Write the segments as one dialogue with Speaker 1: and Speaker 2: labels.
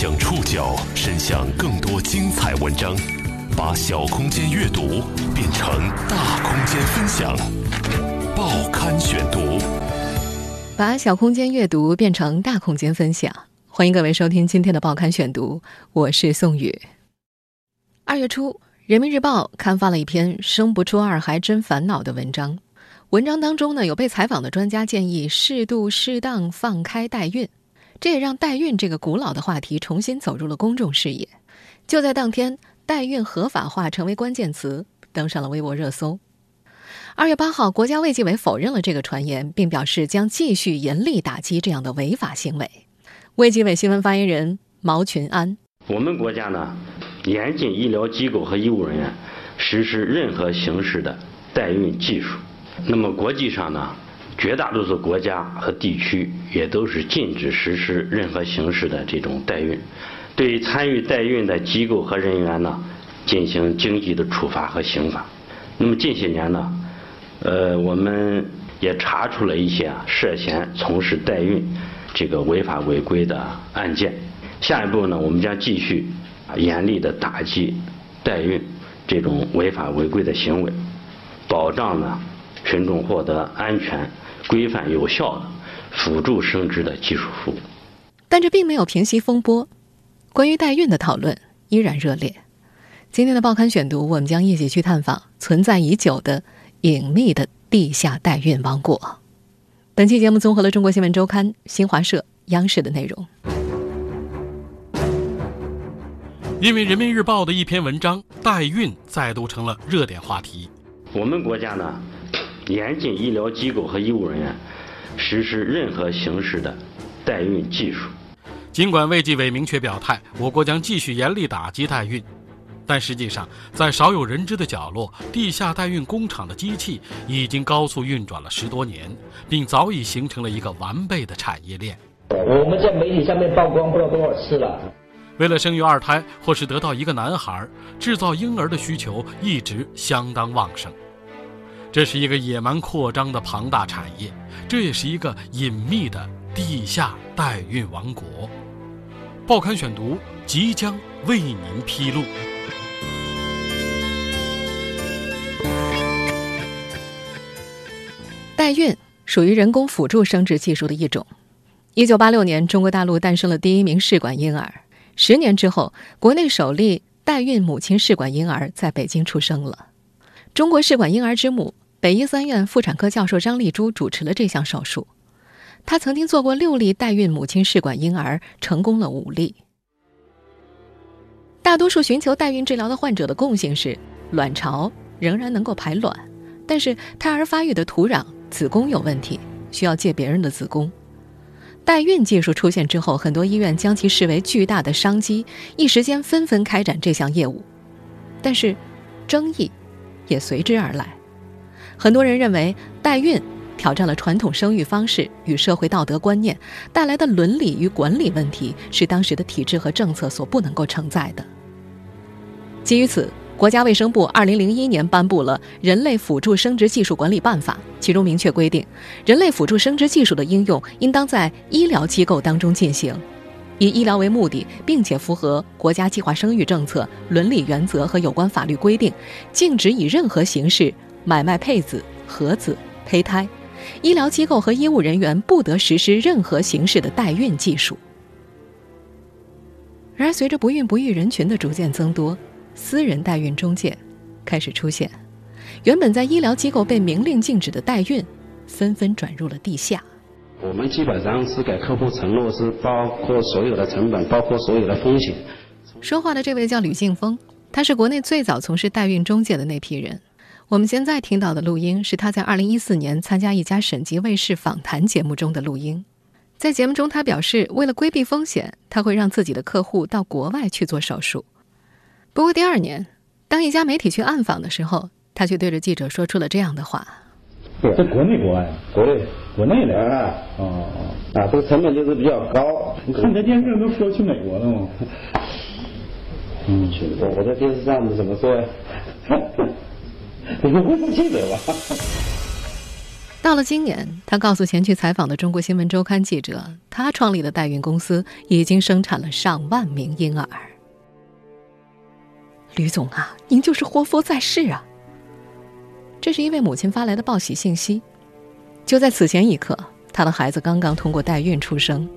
Speaker 1: 将触角伸向更多精彩文章，把小空间阅读变成大空间分享。报刊选读，
Speaker 2: 把小空间阅读变成大空间分享。欢迎各位收听今天的报刊选读，我是宋宇。二月初，《人民日报》刊发了一篇“生不出二孩真烦恼”的文章。文章当中呢，有被采访的专家建议适度适当放开代孕。这也让代孕这个古老的话题重新走入了公众视野。就在当天，代孕合法化成为关键词，登上了微博热搜。二月八号，国家卫计委否认了这个传言，并表示将继续严厉打击这样的违法行为。卫计委新闻发言人毛群安：
Speaker 3: 我们国家呢，严禁医疗机构和医务人员实施任何形式的代孕技术。那么国际上呢？绝大多数国家和地区也都是禁止实施任何形式的这种代孕，对参与代孕的机构和人员呢，进行经济的处罚和刑罚。那么近些年呢，呃，我们也查出了一些啊涉嫌从事代孕这个违法违规的案件。下一步呢，我们将继续严厉的打击代孕这种违法违规的行为，保障呢群众获得安全。规范有效的辅助生殖的技术服务，
Speaker 2: 但这并没有平息风波。关于代孕的讨论依然热烈。今天的报刊选读，我们将一起去探访存在已久的隐秘的地下代孕王国。本期节目综合了中国新闻周刊、新华社、央视的内容。
Speaker 4: 因为人民日报的一篇文章，代孕再度成了热点话题。
Speaker 3: 我们国家呢？严禁医疗机构和医务人员实施任何形式的代孕技术。
Speaker 4: 尽管卫计委明确表态，我国将继续严厉打击代孕，但实际上，在少有人知的角落，地下代孕工厂的机器已经高速运转了十多年，并早已形成了一个完备的产业链。
Speaker 5: 我们在媒体上面曝光不知道多少次了。
Speaker 4: 为了生育二胎或是得到一个男孩，制造婴儿的需求一直相当旺盛。这是一个野蛮扩张的庞大产业，这也是一个隐秘的地下代孕王国。报刊选读即将为您披露。
Speaker 2: 代孕属于人工辅助生殖技术的一种。一九八六年，中国大陆诞生了第一名试管婴儿。十年之后，国内首例代孕母亲试管婴儿在北京出生了。中国试管婴儿之母。北医三院妇产科教授张丽珠主持了这项手术。她曾经做过六例代孕母亲试管婴儿，成功了五例。大多数寻求代孕治疗的患者的共性是，卵巢仍然能够排卵，但是胎儿发育的土壤、子宫有问题，需要借别人的子宫。代孕技术出现之后，很多医院将其视为巨大的商机，一时间纷纷开展这项业务。但是，争议也随之而来。很多人认为，代孕挑战了传统生育方式与社会道德观念，带来的伦理与管理问题是当时的体制和政策所不能够承载的。基于此，国家卫生部2001年颁布了《人类辅助生殖技术管理办法》，其中明确规定，人类辅助生殖技术的应用应当在医疗机构当中进行，以医疗为目的，并且符合国家计划生育政策、伦理原则和有关法律规定，禁止以任何形式。买卖配子、合子、胚胎，医疗机构和医务人员不得实施任何形式的代孕技术。然而，随着不孕不育人群的逐渐增多，私人代孕中介开始出现，原本在医疗机构被明令禁止的代孕，纷纷转入了地下。
Speaker 6: 我们基本上是给客户承诺，是包括所有的成本，包括所有的风险。
Speaker 2: 说话的这位叫吕敬峰，他是国内最早从事代孕中介的那批人。我们现在听到的录音是他在二零一四年参加一家省级卫视访谈节目中的录音。在节目中，他表示，为了规避风险，他会让自己的客户到国外去做手术。不过第二年，当一家媒体去暗访的时候，他却对着记者说出了这样的话：“
Speaker 7: 在国内国外，
Speaker 6: 国内
Speaker 7: 国内的
Speaker 6: 啊，哦啊，这个成本就是比较高。
Speaker 7: 你看这电视都说去美国了吗？
Speaker 6: 嗯，去我我在电视上怎么说呀？” 你们不记得吧？
Speaker 2: 到了今年，他告诉前去采访的中国新闻周刊记者，他创立的代孕公司已经生产了上万名婴儿。吕总啊，您就是活佛在世啊！这是一位母亲发来的报喜信息。就在此前一刻，他的孩子刚刚通过代孕出生。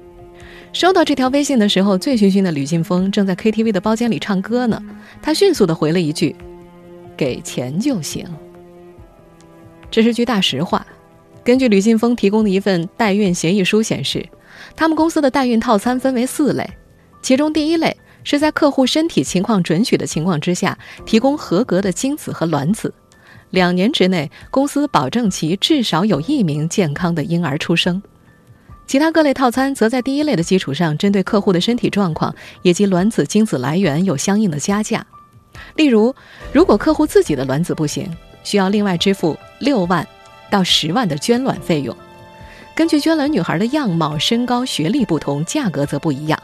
Speaker 2: 收到这条微信的时候，醉醺醺的吕劲峰正在 KTV 的包间里唱歌呢。他迅速的回了一句：“给钱就行。”这是句大实话。根据吕劲峰提供的一份代孕协议书显示，他们公司的代孕套餐分为四类，其中第一类是在客户身体情况准许的情况之下，提供合格的精子和卵子，两年之内公司保证其至少有一名健康的婴儿出生。其他各类套餐则在第一类的基础上，针对客户的身体状况以及卵子、精子来源有相应的加价。例如，如果客户自己的卵子不行，需要另外支付六万。到十万的捐卵费用，根据捐卵女孩的样貌、身高、学历不同，价格则不一样。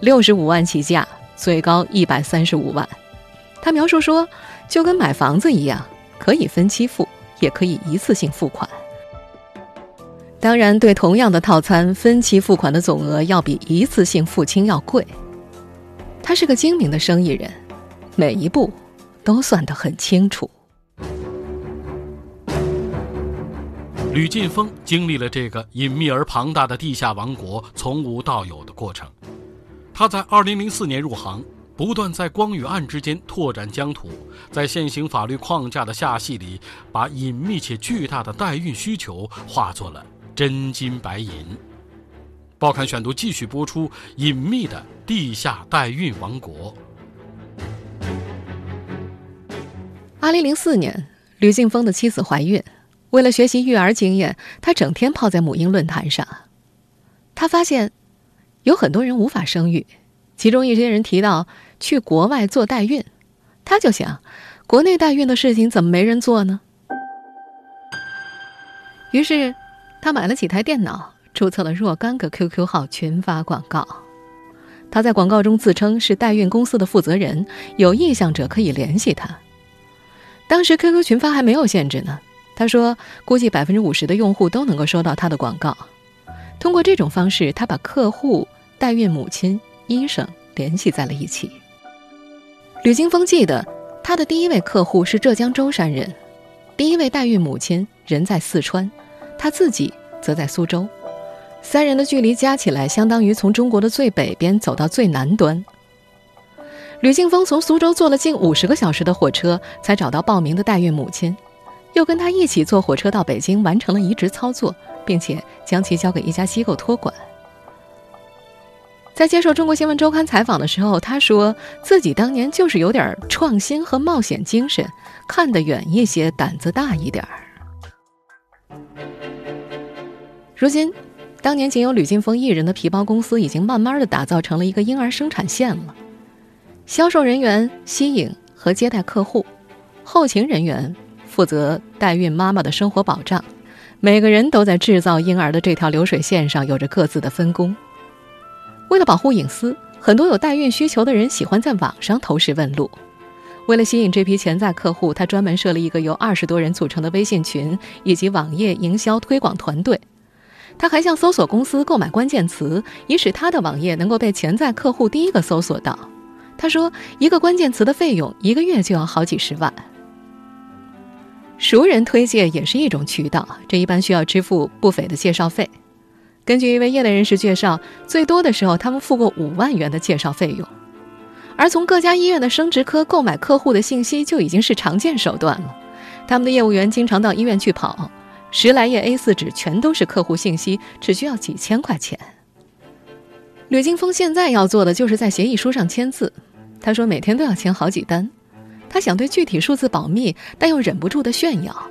Speaker 2: 六十五万起价，最高一百三十五万。他描述说，就跟买房子一样，可以分期付，也可以一次性付款。当然，对同样的套餐，分期付款的总额要比一次性付清要贵。他是个精明的生意人，每一步都算得很清楚。
Speaker 4: 吕劲峰经历了这个隐秘而庞大的地下王国从无到有的过程。他在2004年入行，不断在光与暗之间拓展疆土，在现行法律框架的下戏里，把隐秘且巨大的代孕需求化作了真金白银。报刊选读继续播出：隐秘的地下代孕王国。
Speaker 2: 2004年，吕劲峰的妻子怀孕。为了学习育儿经验，他整天泡在母婴论坛上。他发现，有很多人无法生育，其中一些人提到去国外做代孕，他就想，国内代孕的事情怎么没人做呢？于是，他买了几台电脑，注册了若干个 QQ 号，群发广告。他在广告中自称是代孕公司的负责人，有意向者可以联系他。当时 QQ 群发还没有限制呢。他说：“估计百分之五十的用户都能够收到他的广告。通过这种方式，他把客户、代孕母亲、医生联系在了一起。”吕金峰记得，他的第一位客户是浙江舟山人，第一位代孕母亲人在四川，他自己则在苏州，三人的距离加起来相当于从中国的最北边走到最南端。吕劲峰从苏州坐了近五十个小时的火车，才找到报名的代孕母亲。又跟他一起坐火车到北京，完成了移植操作，并且将其交给一家机构托管。在接受中国新闻周刊采访的时候，他说自己当年就是有点创新和冒险精神，看得远一些，胆子大一点儿。如今，当年仅有吕劲峰一人的皮包公司，已经慢慢的打造成了一个婴儿生产线了。销售人员吸引和接待客户，后勤人员。负责代孕妈妈的生活保障，每个人都在制造婴儿的这条流水线上有着各自的分工。为了保护隐私，很多有代孕需求的人喜欢在网上投石问路。为了吸引这批潜在客户，他专门设了一个由二十多人组成的微信群以及网页营销推广团队。他还向搜索公司购买关键词，以使他的网页能够被潜在客户第一个搜索到。他说，一个关键词的费用一个月就要好几十万。熟人推荐也是一种渠道，这一般需要支付不菲的介绍费。根据一位业内人士介绍，最多的时候他们付过五万元的介绍费用。而从各家医院的生殖科购买客户的信息就已经是常见手段了。他们的业务员经常到医院去跑，十来页 A4 纸全都是客户信息，只需要几千块钱。吕金峰现在要做的就是在协议书上签字，他说每天都要签好几单。他想对具体数字保密，但又忍不住的炫耀。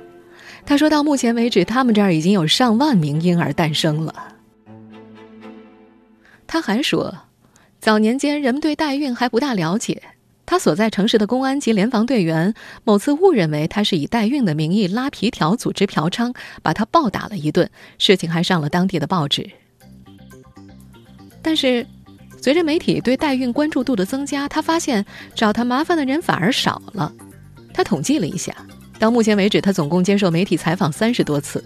Speaker 2: 他说到目前为止，他们这儿已经有上万名婴儿诞生了。他还说，早年间人们对代孕还不大了解。他所在城市的公安及联防队员某次误认为他是以代孕的名义拉皮条、组织嫖娼，把他暴打了一顿，事情还上了当地的报纸。但是。随着媒体对代孕关注度的增加，他发现找他麻烦的人反而少了。他统计了一下，到目前为止，他总共接受媒体采访三十多次。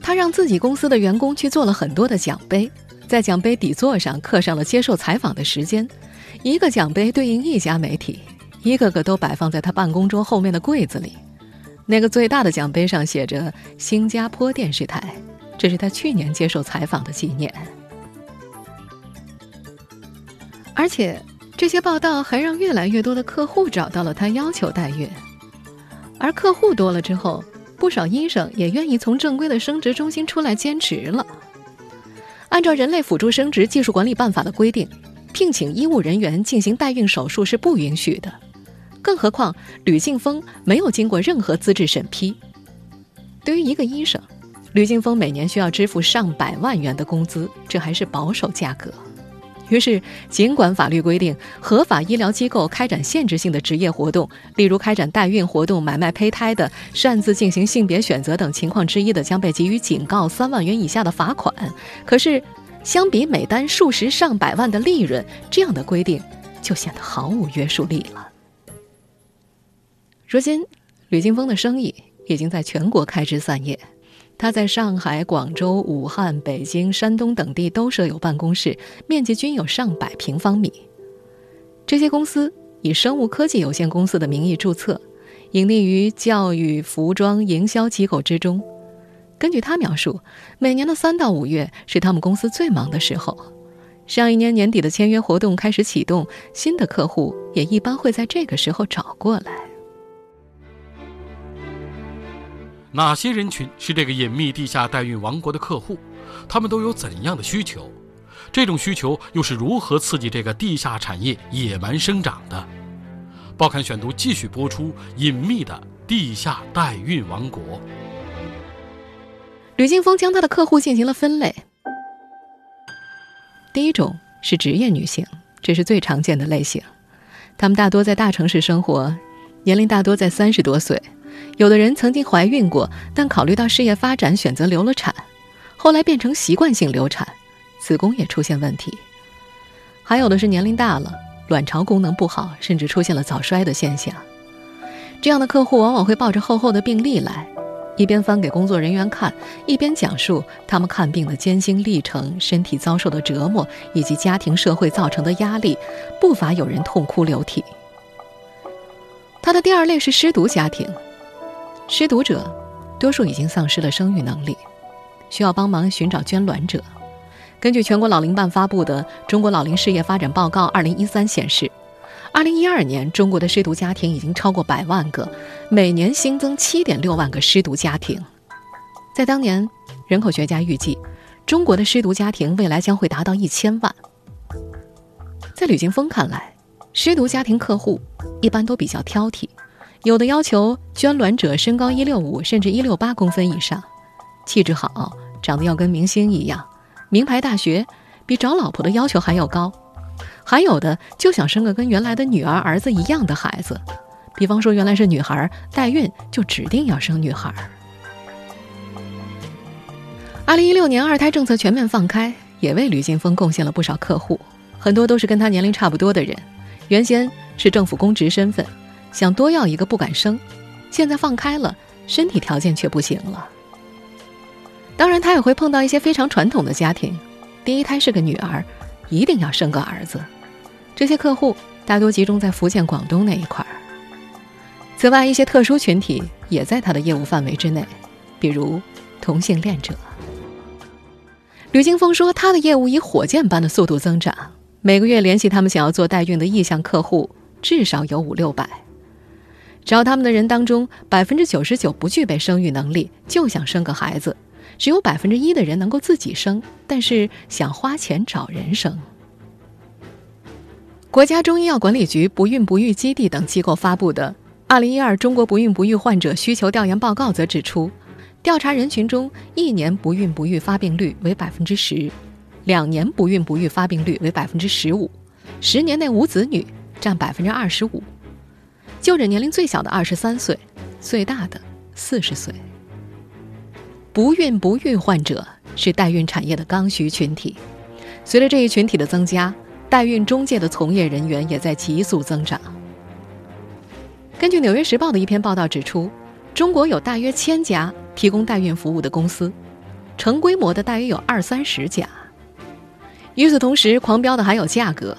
Speaker 2: 他让自己公司的员工去做了很多的奖杯，在奖杯底座上刻上了接受采访的时间，一个奖杯对应一家媒体，一个个都摆放在他办公桌后面的柜子里。那个最大的奖杯上写着“新加坡电视台”，这是他去年接受采访的纪念。而且，这些报道还让越来越多的客户找到了他要求代孕，而客户多了之后。不少医生也愿意从正规的生殖中心出来兼职了。按照《人类辅助生殖技术管理办法》的规定，聘请医务人员进行代孕手术是不允许的。更何况吕静峰没有经过任何资质审批。对于一个医生，吕静峰每年需要支付上百万元的工资，这还是保守价格。于是，尽管法律规定合法医疗机构开展限制性的职业活动，例如开展代孕活动、买卖胚胎的、擅自进行性别选择等情况之一的，将被给予警告三万元以下的罚款。可是，相比每单数十上百万的利润，这样的规定就显得毫无约束力了。如今，吕金峰的生意已经在全国开枝散叶。他在上海、广州、武汉、北京、山东等地都设有办公室，面积均有上百平方米。这些公司以生物科技有限公司的名义注册，隐匿于教育、服装、营销机构之中。根据他描述，每年的三到五月是他们公司最忙的时候。上一年年底的签约活动开始启动，新的客户也一般会在这个时候找过来。
Speaker 4: 哪些人群是这个隐秘地下代孕王国的客户？他们都有怎样的需求？这种需求又是如何刺激这个地下产业野蛮生长的？报刊选读继续播出：隐秘的地下代孕王国。
Speaker 2: 吕金峰将他的客户进行了分类。第一种是职业女性，这是最常见的类型，她们大多在大城市生活，年龄大多在三十多岁。有的人曾经怀孕过，但考虑到事业发展，选择流了产，后来变成习惯性流产，子宫也出现问题。还有的是年龄大了，卵巢功能不好，甚至出现了早衰的现象。这样的客户往往会抱着厚厚的病历来，一边翻给工作人员看，一边讲述他们看病的艰辛历程、身体遭受的折磨以及家庭社会造成的压力，不乏有人痛哭流涕。他的第二类是失独家庭。失独者，多数已经丧失了生育能力，需要帮忙寻找捐卵者。根据全国老龄办发布的《中国老龄事业发展报告（二零一三）》显示，二零一二年中国的失独家庭已经超过百万个，每年新增七点六万个失独家庭。在当年，人口学家预计，中国的失独家庭未来将会达到一千万。在吕金峰看来，失独家庭客户一般都比较挑剔。有的要求捐卵者身高一六五甚至一六八公分以上，气质好，长得要跟明星一样，名牌大学，比找老婆的要求还要高。还有的就想生个跟原来的女儿儿子一样的孩子，比方说原来是女孩，代孕就指定要生女孩。二零一六年二胎政策全面放开，也为吕金峰贡献了不少客户，很多都是跟他年龄差不多的人，原先是政府公职身份。想多要一个不敢生，现在放开了，身体条件却不行了。当然，他也会碰到一些非常传统的家庭，第一胎是个女儿，一定要生个儿子。这些客户大多集中在福建、广东那一块儿。此外，一些特殊群体也在他的业务范围之内，比如同性恋者。吕金峰说，他的业务以火箭般的速度增长，每个月联系他们想要做代孕的意向客户至少有五六百。找他们的人当中，百分之九十九不具备生育能力，就想生个孩子；只有百分之一的人能够自己生，但是想花钱找人生。国家中医药管理局不孕不育基地等机构发布的《二零一二中国不孕不育患者需求调研报告》则指出，调查人群中，一年不孕不育发病率为百分之十，两年不孕不育发病率为百分之十五，十年内无子女占百分之二十五。就诊年龄最小的二十三岁，最大的四十岁。不孕不育患者是代孕产业的刚需群体，随着这一群体的增加，代孕中介的从业人员也在急速增长。根据《纽约时报》的一篇报道指出，中国有大约千家提供代孕服务的公司，成规模的大约有二三十家。与此同时，狂飙的还有价格。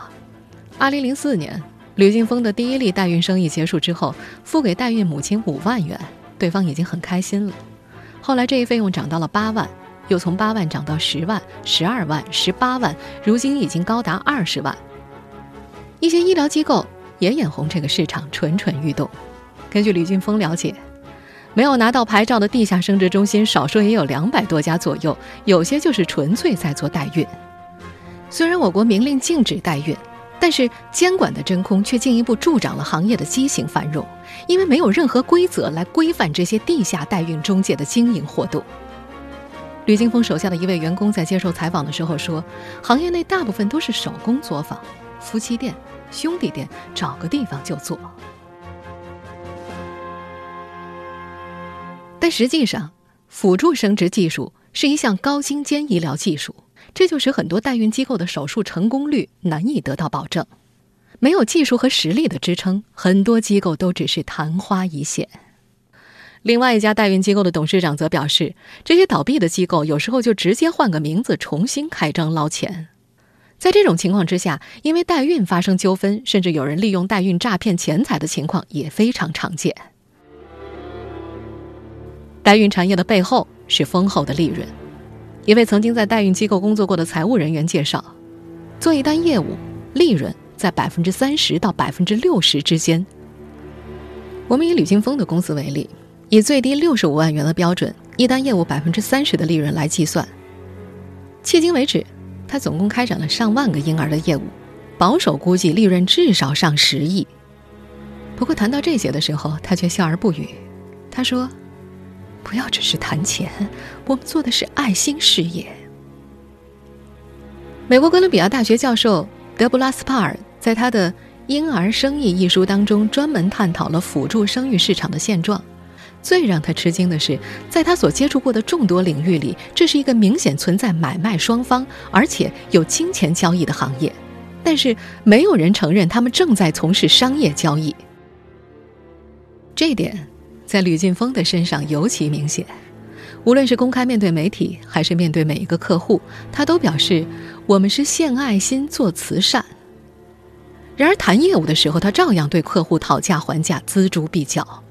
Speaker 2: 二零零四年，吕俊峰的第一例代孕生意结束之后，付给代孕母亲五万元，对方已经很开心了。后来这一费用涨到了八万，又从八万涨到十万、十二万、十八万，如今已经高达二十万。一些医疗机构也眼红这个市场，蠢蠢欲动。根据吕俊峰了解，没有拿到牌照的地下生殖中心，少说也有两百多家左右，有些就是纯粹在做代孕。虽然我国明令禁止代孕，但是监管的真空却进一步助长了行业的畸形繁荣，因为没有任何规则来规范这些地下代孕中介的经营活动。吕金峰手下的一位员工在接受采访的时候说：“行业内大部分都是手工作坊、夫妻店、兄弟店，找个地方就做。”但实际上，辅助生殖技术是一项高精尖医疗技术。这就使很多代孕机构的手术成功率难以得到保证，没有技术和实力的支撑，很多机构都只是昙花一现。另外一家代孕机构的董事长则表示，这些倒闭的机构有时候就直接换个名字重新开张捞钱。在这种情况之下，因为代孕发生纠纷，甚至有人利用代孕诈骗钱财的情况也非常常见。代孕产业的背后是丰厚的利润。一位曾经在代孕机构工作过的财务人员介绍，做一单业务，利润在百分之三十到百分之六十之间。我们以吕金峰的公司为例，以最低六十五万元的标准，一单业务百分之三十的利润来计算。迄今为止，他总共开展了上万个婴儿的业务，保守估计利润至少上十亿。不过谈到这些的时候，他却笑而不语。他说。不要只是谈钱，我们做的是爱心事业。美国哥伦比亚大学教授德布拉斯帕尔在他的《婴儿生意》一书当中，专门探讨了辅助生育市场的现状。最让他吃惊的是，在他所接触过的众多领域里，这是一个明显存在买卖双方，而且有金钱交易的行业。但是，没有人承认他们正在从事商业交易。这点。在吕劲峰的身上尤其明显，无论是公开面对媒体，还是面对每一个客户，他都表示我们是献爱心做慈善。然而谈业务的时候，他照样对客户讨价还价，锱铢必较。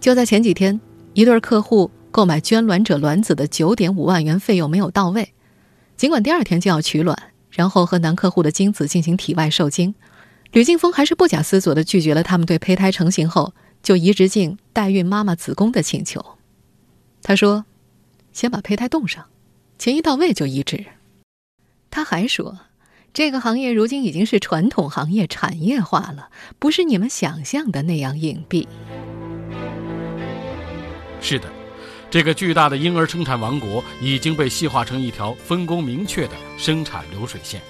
Speaker 2: 就在前几天，一对客户购买捐卵者卵子的九点五万元费用没有到位，尽管第二天就要取卵，然后和男客户的精子进行体外受精，吕劲峰还是不假思索地拒绝了他们对胚胎成型后。就移植进代孕妈妈子宫的请求，他说：“先把胚胎冻上，钱一到位就移植。”他还说：“这个行业如今已经是传统行业产业化了，不是你们想象的那样隐蔽。”
Speaker 4: 是的，这个巨大的婴儿生产王国已经被细化成一条分工明确的生产流水线，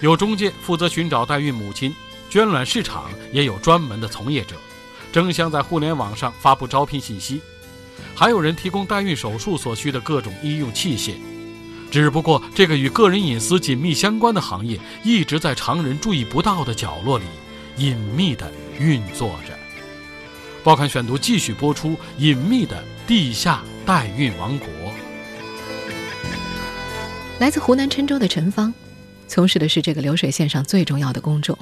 Speaker 4: 有中介负责寻找代孕母亲，捐卵市场也有专门的从业者。争相在互联网上发布招聘信息，还有人提供代孕手术所需的各种医用器械。只不过，这个与个人隐私紧密相关的行业，一直在常人注意不到的角落里隐秘地运作着。报刊选读继续播出：隐秘的地下代孕王国。
Speaker 2: 来自湖南郴州的陈芳，从事的是这个流水线上最重要的工种。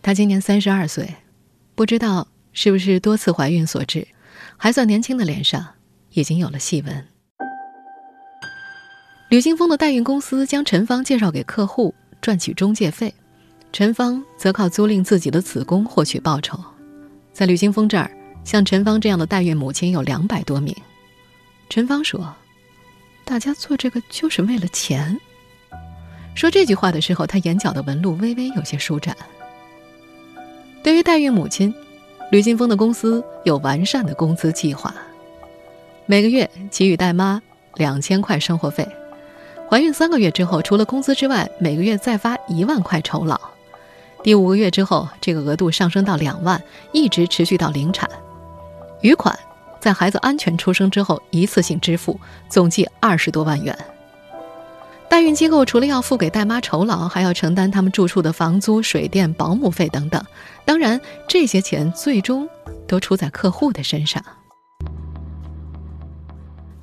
Speaker 2: 她今年三十二岁。不知道是不是多次怀孕所致，还算年轻的脸上已经有了细纹。吕金峰的代孕公司将陈芳介绍给客户，赚取中介费，陈芳则靠租赁自己的子宫获取报酬。在吕金峰这儿，像陈芳这样的代孕母亲有两百多名。陈芳说：“大家做这个就是为了钱。”说这句话的时候，他眼角的纹路微微有些舒展。对于代孕母亲，吕金峰的公司有完善的工资计划，每个月给予代妈两千块生活费，怀孕三个月之后，除了工资之外，每个月再发一万块酬劳，第五个月之后，这个额度上升到两万，一直持续到临产，余款在孩子安全出生之后一次性支付，总计二十多万元。代孕机构除了要付给代妈酬劳，还要承担他们住处的房租、水电、保姆费等等。当然，这些钱最终都出在客户的身上。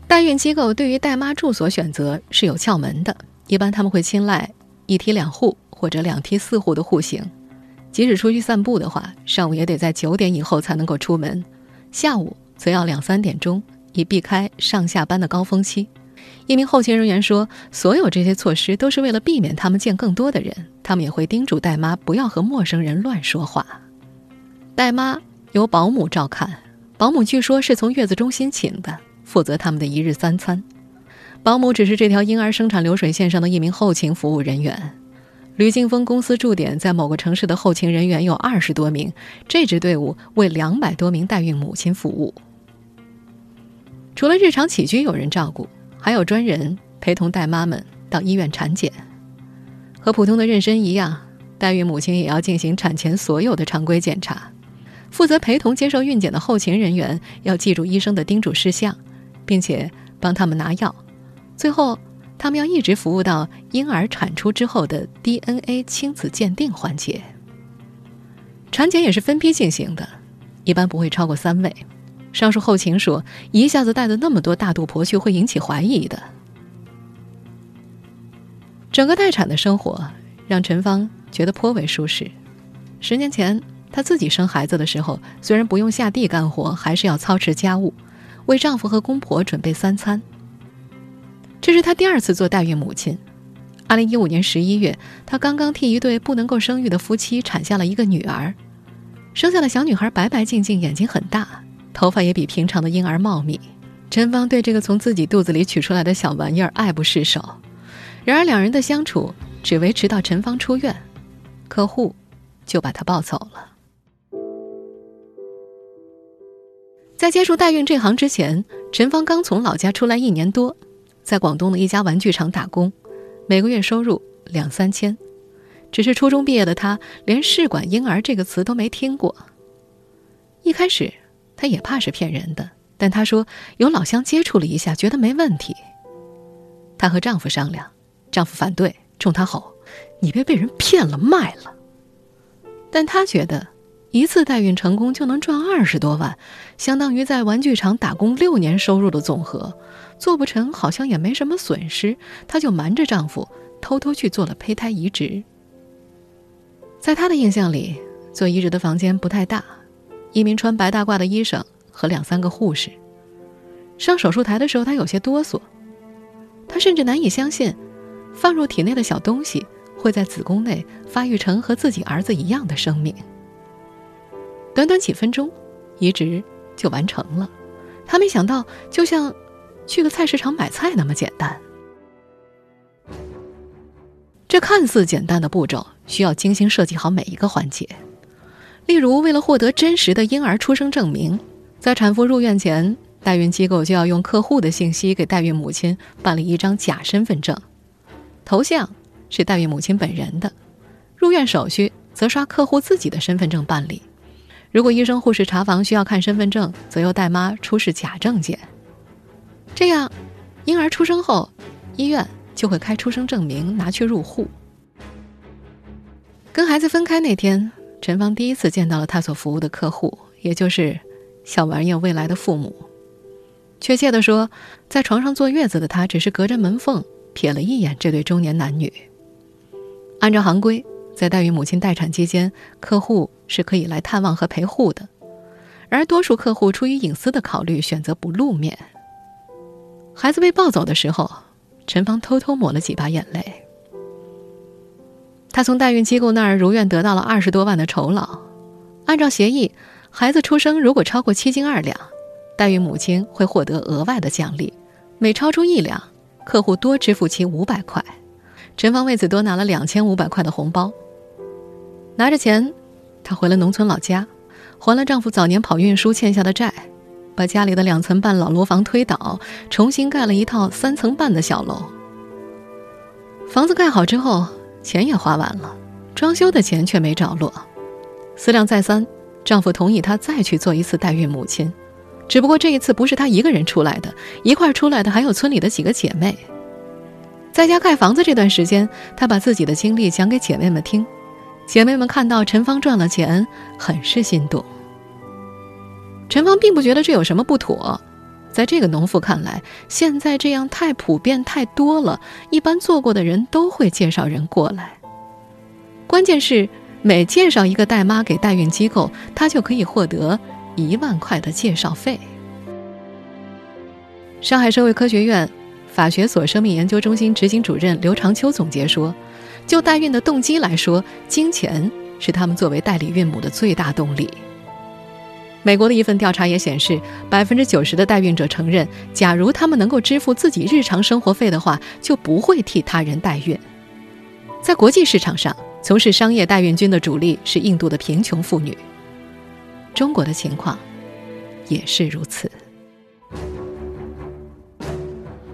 Speaker 2: 代孕机构对于代妈住所选择是有窍门的，一般他们会青睐一梯两户或者两梯四户的户型。即使出去散步的话，上午也得在九点以后才能够出门，下午则要两三点钟，以避开上下班的高峰期。一名后勤人员说：“所有这些措施都是为了避免他们见更多的人。他们也会叮嘱代妈不要和陌生人乱说话。代妈由保姆照看，保姆据说是从月子中心请的，负责他们的一日三餐。保姆只是这条婴儿生产流水线上的一名后勤服务人员。吕劲峰公司驻点在某个城市的后勤人员有二十多名，这支队伍为两百多名代孕母亲服务。除了日常起居有人照顾。”还有专人陪同带妈们到医院产检，和普通的妊娠一样，代孕母亲也要进行产前所有的常规检查。负责陪同接受孕检的后勤人员要记住医生的叮嘱事项，并且帮他们拿药。最后，他们要一直服务到婴儿产出之后的 DNA 亲子鉴定环节。产检也是分批进行的，一般不会超过三位。上述后勤说：“一下子带的那么多大肚婆去，会引起怀疑的。”整个待产的生活让陈芳觉得颇为舒适。十年前，她自己生孩子的时候，虽然不用下地干活，还是要操持家务，为丈夫和公婆准备三餐。这是她第二次做代孕母亲。二零一五年十一月，她刚刚替一对不能够生育的夫妻产下了一个女儿。生下的小女孩白白净净，眼睛很大。头发也比平常的婴儿茂密，陈芳对这个从自己肚子里取出来的小玩意儿爱不释手。然而，两人的相处只维持到陈芳出院，客户就把她抱走了。在接触代孕这行之前，陈芳刚从老家出来一年多，在广东的一家玩具厂打工，每个月收入两三千。只是初中毕业的她，连“试管婴儿”这个词都没听过。一开始。她也怕是骗人的，但她说有老乡接触了一下，觉得没问题。她和丈夫商量，丈夫反对，冲她吼：“你别被人骗了卖了。”但她觉得一次代孕成功就能赚二十多万，相当于在玩具厂打工六年收入的总和，做不成好像也没什么损失，她就瞒着丈夫偷偷去做了胚胎移植。在她的印象里，做移植的房间不太大。一名穿白大褂的医生和两三个护士上手术台的时候，他有些哆嗦。他甚至难以相信，放入体内的小东西会在子宫内发育成和自己儿子一样的生命。短短几分钟，移植就完成了。他没想到，就像去个菜市场买菜那么简单。这看似简单的步骤，需要精心设计好每一个环节。例如，为了获得真实的婴儿出生证明，在产妇入院前，代孕机构就要用客户的信息给代孕母亲办理一张假身份证，头像是代孕母亲本人的，入院手续则刷客户自己的身份证办理。如果医生护士查房需要看身份证，则由代妈出示假证件。这样，婴儿出生后，医院就会开出生证明拿去入户。跟孩子分开那天。陈芳第一次见到了他所服务的客户，也就是小玩意儿未来的父母。确切地说，在床上坐月子的他只是隔着门缝瞥了一眼这对中年男女。按照行规，在代孕母亲待产期间，客户是可以来探望和陪护的，然而多数客户出于隐私的考虑，选择不露面。孩子被抱走的时候，陈芳偷偷抹了几把眼泪。他从代孕机构那儿如愿得到了二十多万的酬劳，按照协议，孩子出生如果超过七斤二两，代孕母亲会获得额外的奖励，每超出一两，客户多支付其五百块。陈芳为此多拿了两千五百块的红包。拿着钱，她回了农村老家，还了丈夫早年跑运输欠下的债，把家里的两层半老楼房推倒，重新盖了一套三层半的小楼。房子盖好之后。钱也花完了，装修的钱却没着落。思量再三，丈夫同意她再去做一次代孕母亲，只不过这一次不是她一个人出来的，一块出来的还有村里的几个姐妹。在家盖房子这段时间，她把自己的经历讲给姐妹们听，姐妹们看到陈芳赚了钱，很是心动。陈芳并不觉得这有什么不妥，在这个农妇看来，现在这样太普遍太多了，一般做过的人都会介绍人过来。关键是每介绍一个代妈给代孕机构，她就可以获得一万块的介绍费。上海社会科学院法学所生命研究中心执行主任刘长秋总结说：“就代孕的动机来说，金钱是他们作为代理孕母的最大动力。”美国的一份调查也显示，百分之九十的代孕者承认，假如他们能够支付自己日常生活费的话，就不会替他人代孕。在国际市场上，从事商业代孕军的主力是印度的贫穷妇女。中国的情况也是如此。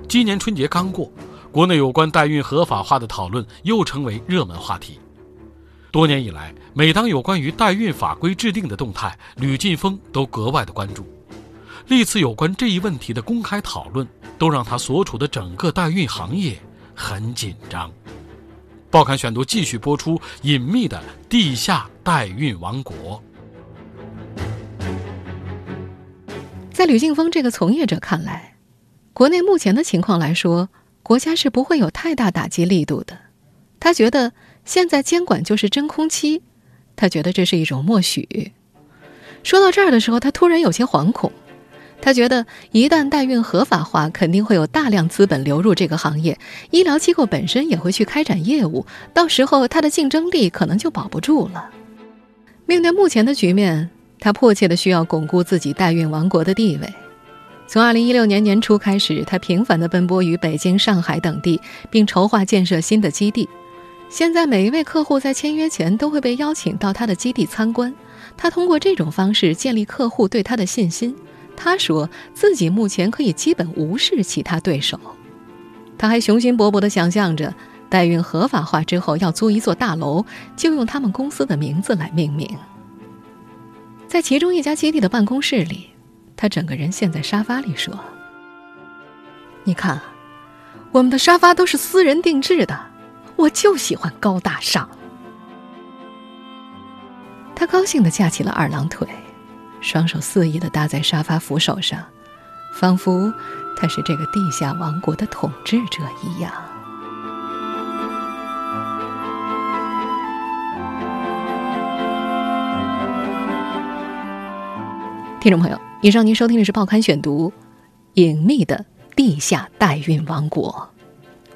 Speaker 4: 今年春节刚过，国内有关代孕合法化的讨论又成为热门话题。多年以来，每当有关于代孕法规制定的动态，吕晋峰都格外的关注。历次有关这一问题的公开讨论，都让他所处的整个代孕行业很紧张。报刊选读继续播出：隐秘的地下代孕王国。
Speaker 2: 在吕晋峰这个从业者看来。国内目前的情况来说，国家是不会有太大打击力度的。他觉得现在监管就是真空期，他觉得这是一种默许。说到这儿的时候，他突然有些惶恐。他觉得一旦代孕合法化，肯定会有大量资本流入这个行业，医疗机构本身也会去开展业务，到时候他的竞争力可能就保不住了。面对目前的局面，他迫切的需要巩固自己代孕王国的地位。从二零一六年年初开始，他频繁的奔波于北京、上海等地，并筹划建设新的基地。现在，每一位客户在签约前都会被邀请到他的基地参观。他通过这种方式建立客户对他的信心。他说自己目前可以基本无视其他对手。他还雄心勃勃地想象着，代孕合法化之后要租一座大楼，就用他们公司的名字来命名。在其中一家基地的办公室里。他整个人陷在沙发里说：“你看，我们的沙发都是私人定制的，我就喜欢高大上。”他高兴的架起了二郎腿，双手肆意的搭在沙发扶手上，仿佛他是这个地下王国的统治者一样。听众朋友。以上您收听的是《报刊选读》，隐秘的地下代孕王国。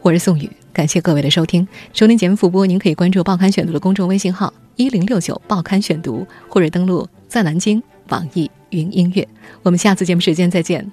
Speaker 2: 我是宋宇，感谢各位的收听。收听节目复播，您可以关注《报刊选读》的公众微信号“一零六九报刊选读”，或者登录在南京网易云音乐。我们下次节目时间再见。